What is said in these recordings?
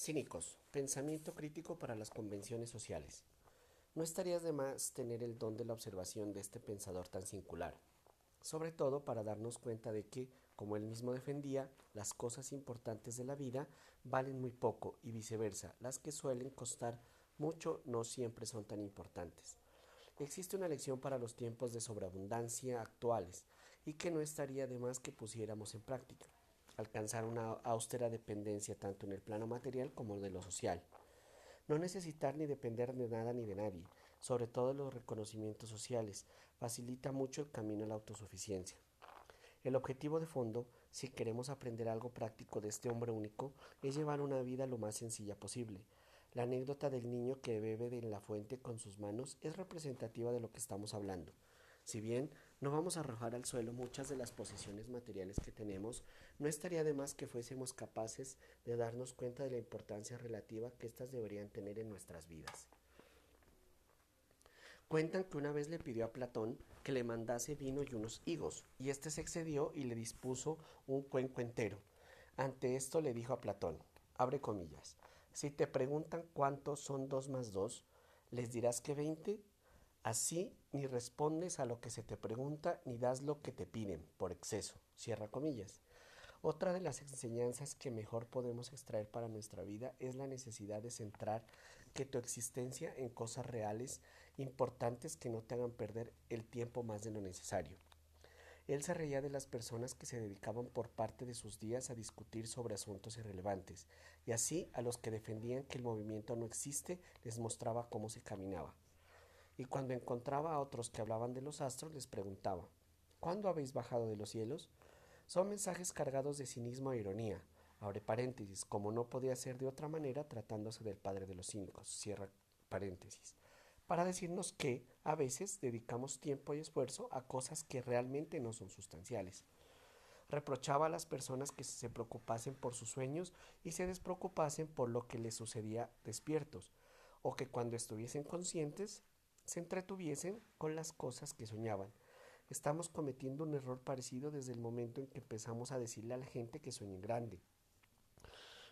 Cínicos. Pensamiento crítico para las convenciones sociales. No estarías de más tener el don de la observación de este pensador tan singular, sobre todo para darnos cuenta de que, como él mismo defendía, las cosas importantes de la vida valen muy poco y viceversa, las que suelen costar mucho no siempre son tan importantes. Existe una lección para los tiempos de sobreabundancia actuales y que no estaría de más que pusiéramos en práctica alcanzar una austera dependencia tanto en el plano material como de lo social. No necesitar ni depender de nada ni de nadie, sobre todo los reconocimientos sociales, facilita mucho el camino a la autosuficiencia. El objetivo de fondo, si queremos aprender algo práctico de este hombre único, es llevar una vida lo más sencilla posible. La anécdota del niño que bebe de la fuente con sus manos es representativa de lo que estamos hablando. Si bien no vamos a arrojar al suelo muchas de las posesiones materiales que tenemos, no estaría de más que fuésemos capaces de darnos cuenta de la importancia relativa que éstas deberían tener en nuestras vidas. Cuentan que una vez le pidió a Platón que le mandase vino y unos higos, y éste se excedió y le dispuso un cuenco entero. Ante esto le dijo a Platón, abre comillas, si te preguntan cuántos son dos más dos, les dirás que veinte Así ni respondes a lo que se te pregunta ni das lo que te piden por exceso. Cierra comillas. Otra de las enseñanzas que mejor podemos extraer para nuestra vida es la necesidad de centrar que tu existencia en cosas reales, importantes que no te hagan perder el tiempo más de lo necesario. Él se reía de las personas que se dedicaban por parte de sus días a discutir sobre asuntos irrelevantes, y así a los que defendían que el movimiento no existe les mostraba cómo se caminaba y cuando encontraba a otros que hablaban de los astros les preguntaba ¿Cuándo habéis bajado de los cielos? Son mensajes cargados de cinismo e ironía. Abre paréntesis, como no podía ser de otra manera tratándose del padre de los cínicos. Cierra paréntesis. Para decirnos que, a veces, dedicamos tiempo y esfuerzo a cosas que realmente no son sustanciales. Reprochaba a las personas que se preocupasen por sus sueños y se despreocupasen por lo que les sucedía despiertos, o que cuando estuviesen conscientes se entretuviesen con las cosas que soñaban. Estamos cometiendo un error parecido desde el momento en que empezamos a decirle a la gente que sueñe grande,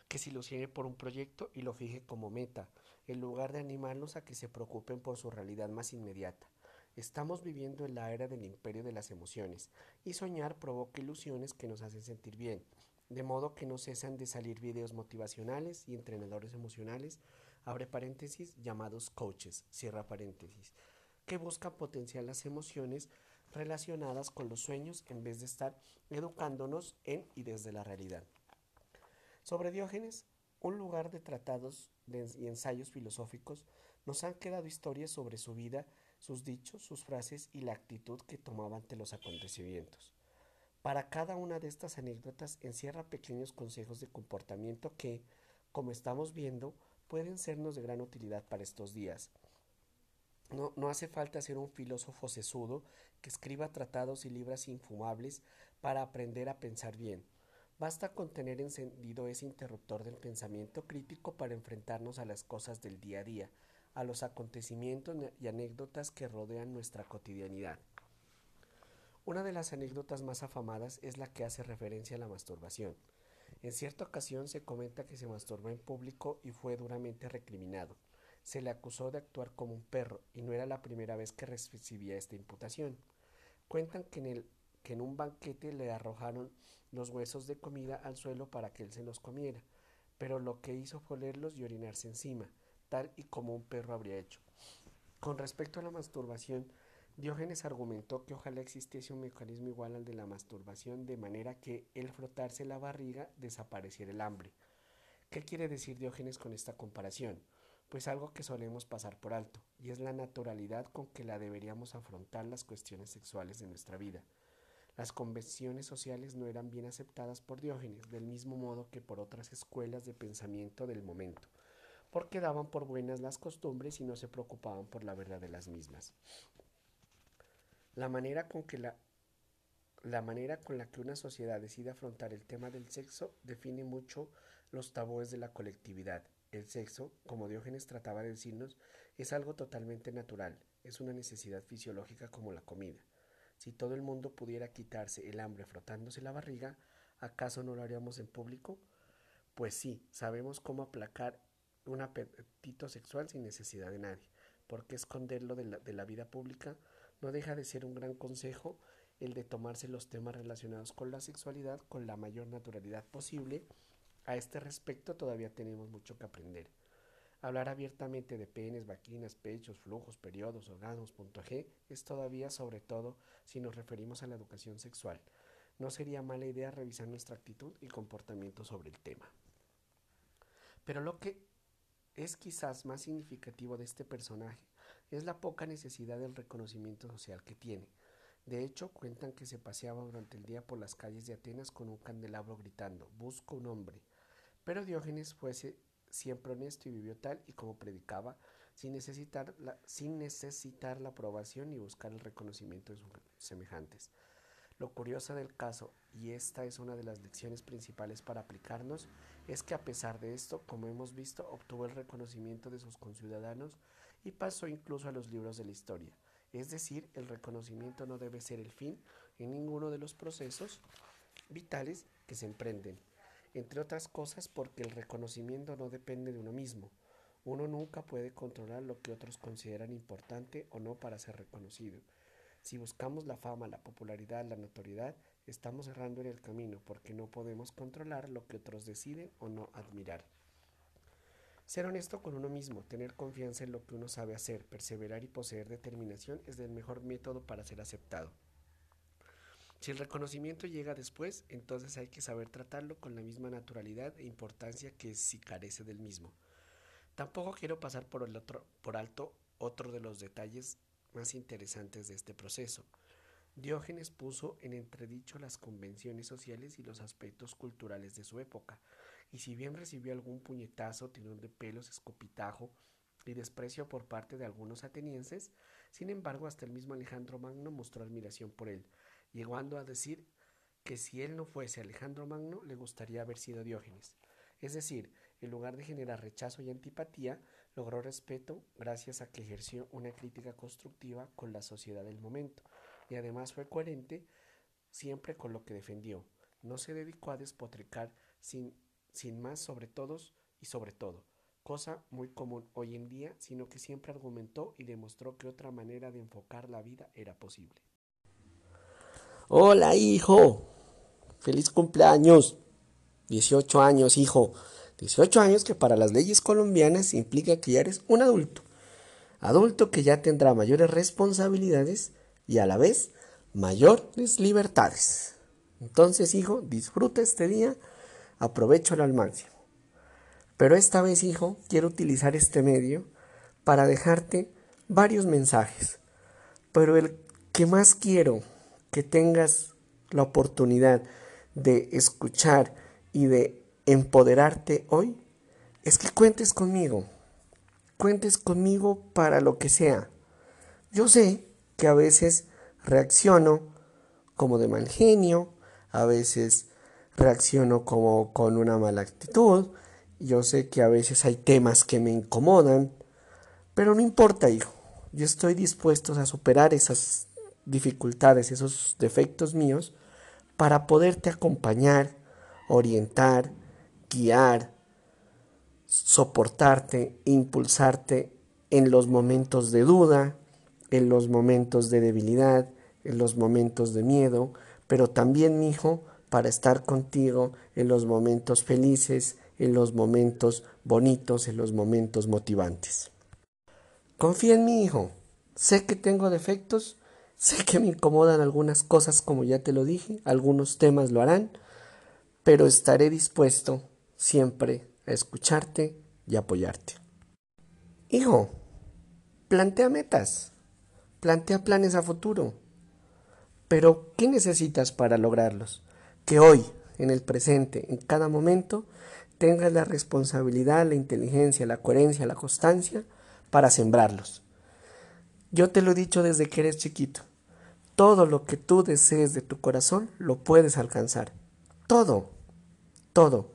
que se ilusione por un proyecto y lo fije como meta, en lugar de animarlos a que se preocupen por su realidad más inmediata. Estamos viviendo en la era del imperio de las emociones, y soñar provoca ilusiones que nos hacen sentir bien, de modo que no cesan de salir videos motivacionales y entrenadores emocionales abre paréntesis, llamados coaches, cierra paréntesis, que buscan potenciar las emociones relacionadas con los sueños en vez de estar educándonos en y desde la realidad. Sobre Diógenes, un lugar de tratados y ensayos filosóficos, nos han quedado historias sobre su vida, sus dichos, sus frases y la actitud que tomaba ante los acontecimientos. Para cada una de estas anécdotas encierra pequeños consejos de comportamiento que, como estamos viendo, pueden sernos de gran utilidad para estos días. No, no, hace falta ser un filósofo sesudo que escriba tratados y libros infumables para aprender a pensar bien. Basta con tener encendido ese interruptor del pensamiento crítico para enfrentarnos a las cosas del día a día, a los acontecimientos y anécdotas que rodean nuestra cotidianidad. Una de las anécdotas más afamadas es la que hace referencia a la masturbación. En cierta ocasión se comenta que se masturbó en público y fue duramente recriminado. Se le acusó de actuar como un perro y no era la primera vez que recibía esta imputación. Cuentan que en, el, que en un banquete le arrojaron los huesos de comida al suelo para que él se los comiera, pero lo que hizo fue olerlos y orinarse encima, tal y como un perro habría hecho. Con respecto a la masturbación, Diógenes argumentó que ojalá existiese un mecanismo igual al de la masturbación, de manera que el frotarse la barriga desapareciera el hambre. ¿Qué quiere decir Diógenes con esta comparación? Pues algo que solemos pasar por alto, y es la naturalidad con que la deberíamos afrontar las cuestiones sexuales de nuestra vida. Las convenciones sociales no eran bien aceptadas por Diógenes, del mismo modo que por otras escuelas de pensamiento del momento, porque daban por buenas las costumbres y no se preocupaban por la verdad de las mismas. La manera con que la, la manera con la que una sociedad decide afrontar el tema del sexo define mucho los tabúes de la colectividad. El sexo, como Diógenes trataba de decirnos, es algo totalmente natural, es una necesidad fisiológica como la comida. Si todo el mundo pudiera quitarse el hambre frotándose la barriga, ¿acaso no lo haríamos en público? Pues sí, sabemos cómo aplacar un apetito sexual sin necesidad de nadie. ¿Por qué esconderlo de la, de la vida pública? No deja de ser un gran consejo el de tomarse los temas relacionados con la sexualidad con la mayor naturalidad posible. A este respecto todavía tenemos mucho que aprender. Hablar abiertamente de penes, vaquinas, pechos, flujos, periodos, orgasmos, punto G, es todavía sobre todo si nos referimos a la educación sexual. No sería mala idea revisar nuestra actitud y comportamiento sobre el tema. Pero lo que es quizás más significativo de este personaje es la poca necesidad del reconocimiento social que tiene. De hecho, cuentan que se paseaba durante el día por las calles de Atenas con un candelabro gritando, busco un hombre. Pero Diógenes fuese siempre honesto y vivió tal y como predicaba, sin necesitar la, sin necesitar la aprobación ni buscar el reconocimiento de sus semejantes. Lo curioso del caso, y esta es una de las lecciones principales para aplicarnos, es que a pesar de esto, como hemos visto, obtuvo el reconocimiento de sus conciudadanos y pasó incluso a los libros de la historia. Es decir, el reconocimiento no debe ser el fin en ninguno de los procesos vitales que se emprenden entre otras cosas porque el reconocimiento no depende de uno mismo. Uno nunca puede controlar lo que otros consideran importante o no para ser reconocido. Si buscamos la fama, la popularidad, la notoriedad, estamos errando en el camino porque no podemos controlar lo que otros deciden o no admirar. Ser honesto con uno mismo, tener confianza en lo que uno sabe hacer, perseverar y poseer determinación es el mejor método para ser aceptado. Si el reconocimiento llega después, entonces hay que saber tratarlo con la misma naturalidad e importancia que si carece del mismo. Tampoco quiero pasar por, el otro, por alto otro de los detalles más interesantes de este proceso. Diógenes puso en entredicho las convenciones sociales y los aspectos culturales de su época, y si bien recibió algún puñetazo, tirón de pelos, escopitajo y desprecio por parte de algunos atenienses, sin embargo hasta el mismo Alejandro Magno mostró admiración por él, llegando a decir que si él no fuese Alejandro Magno, le gustaría haber sido Diógenes. Es decir, en lugar de generar rechazo y antipatía, logró respeto gracias a que ejerció una crítica constructiva con la sociedad del momento, y además fue coherente siempre con lo que defendió. No se dedicó a despotricar sin, sin más sobre todos y sobre todo, cosa muy común hoy en día, sino que siempre argumentó y demostró que otra manera de enfocar la vida era posible. Hola, hijo. Feliz cumpleaños. 18 años, hijo. 18 años que para las leyes colombianas implica que ya eres un adulto. Adulto que ya tendrá mayores responsabilidades y a la vez mayores libertades. Entonces, hijo, disfruta este día, aprovecho al máximo. Pero esta vez, hijo, quiero utilizar este medio para dejarte varios mensajes. Pero el que más quiero que tengas la oportunidad de escuchar y de empoderarte hoy es que cuentes conmigo. Cuentes conmigo para lo que sea. Yo sé que a veces reacciono como de mal genio, a veces reacciono como con una mala actitud, yo sé que a veces hay temas que me incomodan, pero no importa, hijo. Yo estoy dispuesto a superar esas dificultades, esos defectos míos, para poderte acompañar, orientar, guiar, soportarte, impulsarte en los momentos de duda, en los momentos de debilidad, en los momentos de miedo, pero también, mi hijo, para estar contigo en los momentos felices, en los momentos bonitos, en los momentos motivantes. Confía en mi hijo. Sé que tengo defectos, Sé que me incomodan algunas cosas, como ya te lo dije, algunos temas lo harán, pero estaré dispuesto siempre a escucharte y apoyarte. Hijo, plantea metas, plantea planes a futuro, pero ¿qué necesitas para lograrlos? Que hoy, en el presente, en cada momento, tengas la responsabilidad, la inteligencia, la coherencia, la constancia para sembrarlos. Yo te lo he dicho desde que eres chiquito. Todo lo que tú desees de tu corazón lo puedes alcanzar. Todo, todo.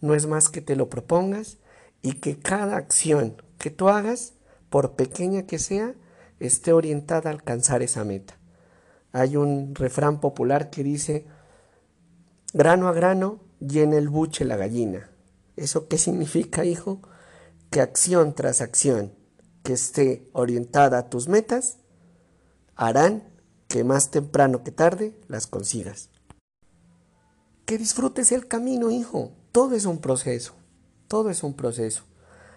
No es más que te lo propongas y que cada acción que tú hagas, por pequeña que sea, esté orientada a alcanzar esa meta. Hay un refrán popular que dice, grano a grano llena el buche la gallina. ¿Eso qué significa, hijo? Que acción tras acción que esté orientada a tus metas harán que más temprano que tarde las consigas. Que disfrutes el camino, hijo. Todo es un proceso. Todo es un proceso.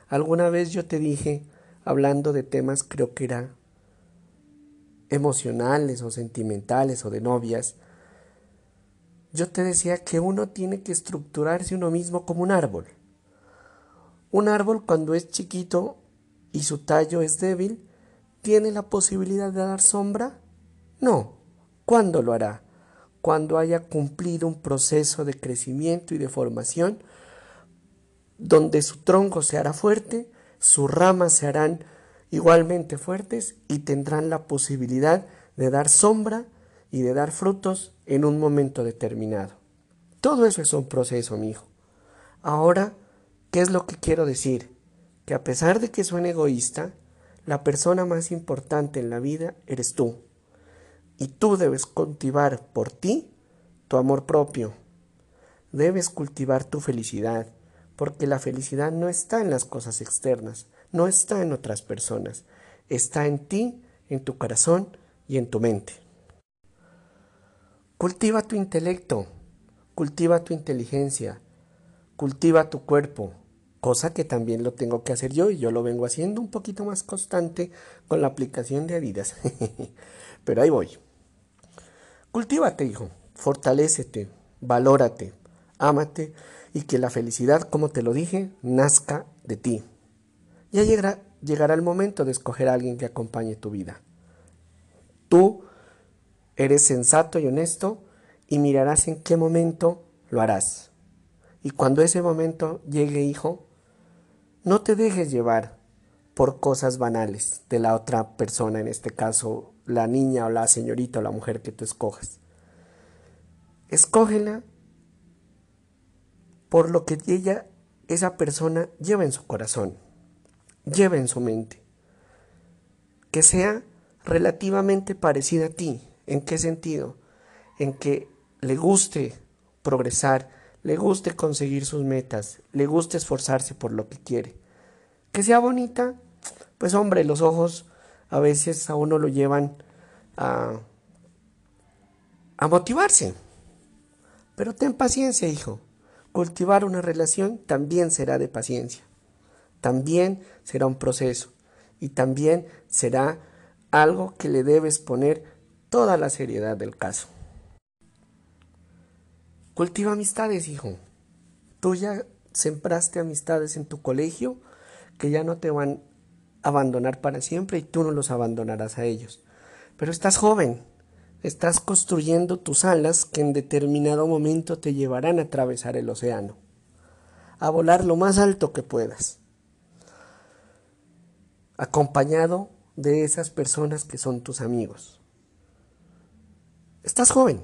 Alguna vez yo te dije, hablando de temas, creo que era emocionales o sentimentales o de novias, yo te decía que uno tiene que estructurarse uno mismo como un árbol. Un árbol cuando es chiquito y su tallo es débil, ¿tiene la posibilidad de dar sombra? No. ¿Cuándo lo hará? Cuando haya cumplido un proceso de crecimiento y de formación, donde su tronco se hará fuerte, sus ramas se harán igualmente fuertes y tendrán la posibilidad de dar sombra y de dar frutos en un momento determinado. Todo eso es un proceso, mi. Ahora, ¿qué es lo que quiero decir? Que a pesar de que suene egoísta, la persona más importante en la vida eres tú. Y tú debes cultivar por ti tu amor propio. Debes cultivar tu felicidad, porque la felicidad no está en las cosas externas, no está en otras personas, está en ti, en tu corazón y en tu mente. Cultiva tu intelecto, cultiva tu inteligencia, cultiva tu cuerpo, cosa que también lo tengo que hacer yo y yo lo vengo haciendo un poquito más constante con la aplicación de Adidas. Pero ahí voy. Cultívate, hijo, fortalécete, valórate, ámate y que la felicidad, como te lo dije, nazca de ti. Ya llegará, el momento de escoger a alguien que acompañe tu vida. Tú eres sensato y honesto y mirarás en qué momento lo harás. Y cuando ese momento llegue, hijo, no te dejes llevar por cosas banales de la otra persona, en este caso la niña o la señorita o la mujer que tú escojas. Escógela por lo que ella, esa persona, lleva en su corazón, lleva en su mente. Que sea relativamente parecida a ti. ¿En qué sentido? En que le guste progresar, le guste conseguir sus metas, le guste esforzarse por lo que quiere. Que sea bonita, pues hombre, los ojos a veces a uno lo llevan a, a motivarse. Pero ten paciencia, hijo. Cultivar una relación también será de paciencia, también será un proceso y también será algo que le debes poner toda la seriedad del caso. Cultiva amistades, hijo. Tú ya sembraste amistades en tu colegio que ya no te van a abandonar para siempre y tú no los abandonarás a ellos. Pero estás joven, Estás construyendo tus alas que en determinado momento te llevarán a atravesar el océano, a volar lo más alto que puedas, acompañado de esas personas que son tus amigos. Estás joven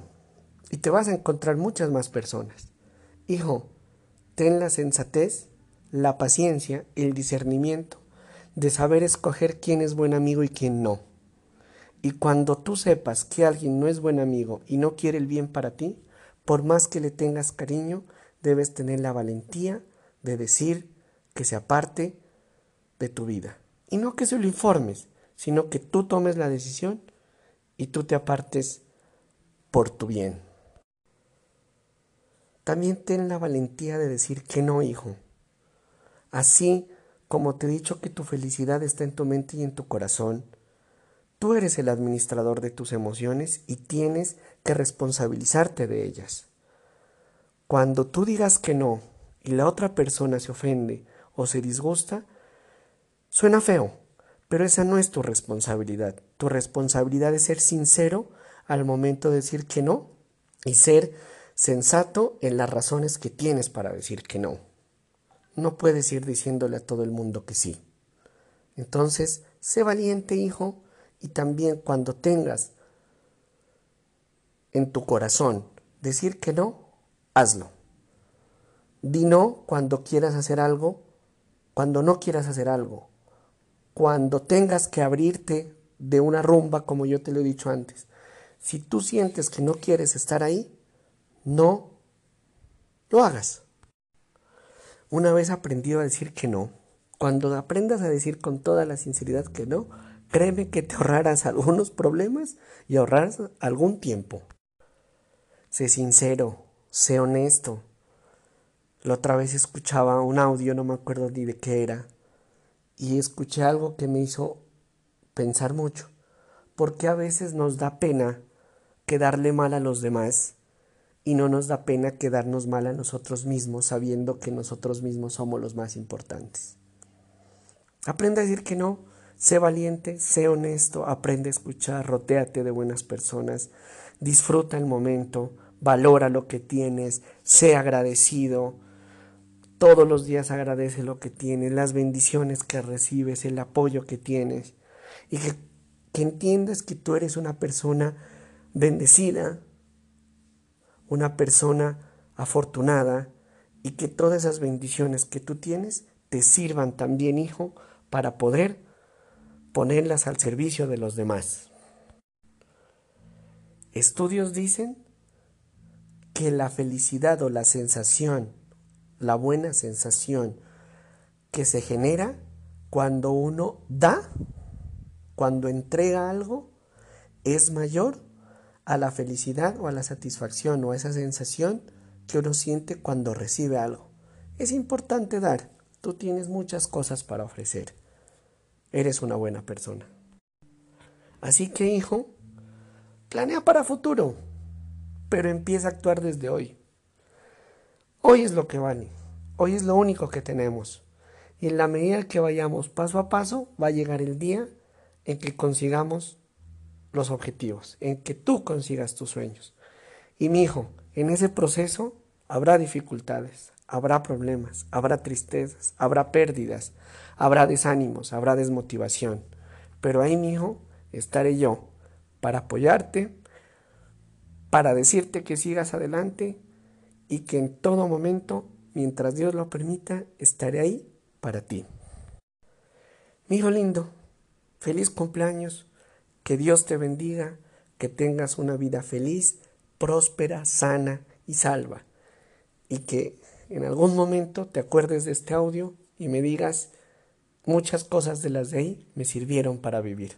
y te vas a encontrar muchas más personas. Hijo, ten la sensatez, la paciencia, el discernimiento de saber escoger quién es buen amigo y quién no. Y cuando tú sepas que alguien no es buen amigo y no quiere el bien para ti, por más que le tengas cariño, debes tener la valentía de decir que se aparte de tu vida. Y no que se lo informes, sino que tú tomes la decisión y tú te apartes por tu bien. También ten la valentía de decir que no, hijo. Así como te he dicho que tu felicidad está en tu mente y en tu corazón, Tú eres el administrador de tus emociones y tienes que responsabilizarte de ellas. Cuando tú digas que no y la otra persona se ofende o se disgusta, suena feo, pero esa no es tu responsabilidad. Tu responsabilidad es ser sincero al momento de decir que no y ser sensato en las razones que tienes para decir que no. No puedes ir diciéndole a todo el mundo que sí. Entonces, sé valiente, hijo, y también cuando tengas en tu corazón decir que no, hazlo. Di no cuando quieras hacer algo, cuando no quieras hacer algo, cuando tengas que abrirte de una rumba como yo te lo he dicho antes. Si tú sientes que no quieres estar ahí, no lo hagas. una vez aprendido a decir que no, cuando aprendas a decir con toda la sinceridad que no, créeme que te ahorrarás algunos problemas y ahorrarás algún tiempo. Sé sincero, sé honesto. La otra vez escuchaba un audio, no me acuerdo ni de qué era, y escuché algo que me hizo pensar mucho. Porque a veces nos da pena quedarle mal a los demás y no nos da pena quedarnos mal a nosotros mismos sabiendo que nosotros mismos somos los más importantes. Aprende a decir que no, sé valiente, sé honesto, aprende a escuchar, rotéate de buenas personas, disfruta el momento, valora lo que tienes, sé agradecido, todos los días agradece lo que tienes, las bendiciones que recibes, el apoyo que tienes y que, que entiendas que tú eres una persona bendecida, una persona afortunada y que todas esas bendiciones que tú tienes te sirvan también, hijo, para poder ponerlas al servicio de los demás. Estudios dicen que la felicidad o la sensación, la buena sensación que se genera cuando uno da, cuando entrega algo, es mayor a la felicidad o a la satisfacción o a esa sensación que uno siente cuando recibe algo. Es importante dar. Tú tienes muchas cosas para ofrecer eres una buena persona. Así que, hijo, planea para futuro, pero empieza a actuar desde hoy. Hoy es lo que vale, hoy es lo único que tenemos. Y en la medida que vayamos paso a paso, va a llegar el día en que consigamos los objetivos, en que tú consigas tus sueños. Y mi hijo, en ese proceso habrá dificultades, habrá problemas, habrá tristezas, habrá pérdidas, habrá desánimos, habrá desmotivación. Pero ahí, mi hijo, estaré yo para apoyarte, para decirte que sigas adelante y que en todo momento, mientras Dios lo permita, estaré ahí para ti. Mi hijo lindo, feliz cumpleaños, que Dios te bendiga, que tengas una vida feliz, próspera, sana y salva, y que en algún momento te acuerdes de este audio y me digas muchas cosas de las de ahí me sirvieron para vivir.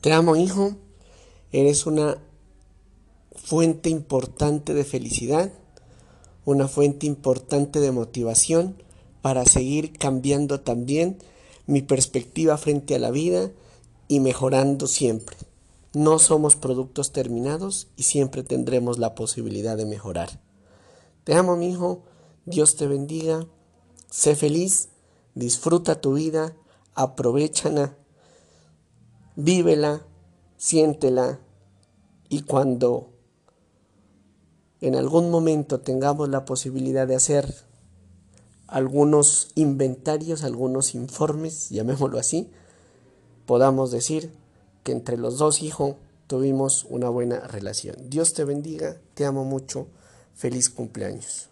Te amo, hijo. Eres una fuente importante de felicidad, una fuente importante de motivación para seguir cambiando también mi perspectiva frente a la vida y mejorando siempre. No somos productos terminados y siempre tendremos la posibilidad de mejorar. Te amo, mi hijo. Dios te bendiga. Sé feliz. Disfruta tu vida. Aprovechala. Vívela. Siéntela. Y cuando en algún momento tengamos la posibilidad de hacer algunos inventarios, algunos informes, llamémoslo así, podamos decir que entre los dos, hijos tuvimos una buena relación. Dios te bendiga, te amo mucho. Feliz cumpleaños.